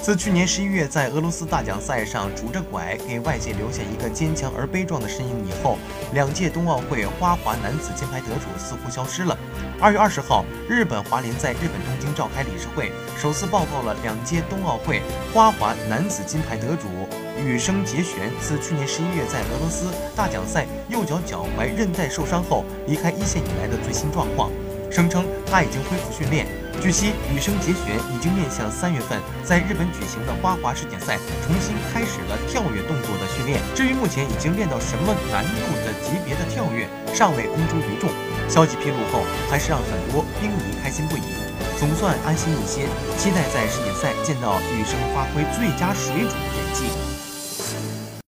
自去年十一月在俄罗斯大奖赛上拄着拐给外界留下一个坚强而悲壮的身影以后，两届冬奥会花滑男子金牌得主似乎消失了。二月二十号，日本滑联在日本东京召开理事会，首次报告了两届冬奥会花滑男子金牌得主羽生结弦自去年十一月在俄罗斯大奖赛右脚脚踝韧带受伤后离开一线以来的最新状况，声称他已经恢复训练。据悉，羽生结弦已经面向三月份在日本举行的花滑世锦赛，重新开始了跳跃动作的训练。至于目前已经练到什么难度的级别的跳跃，尚未公诸于众。消息披露后，还是让很多冰迷开心不已，总算安心一些，期待在世锦赛见到羽生发挥最佳水准的演技。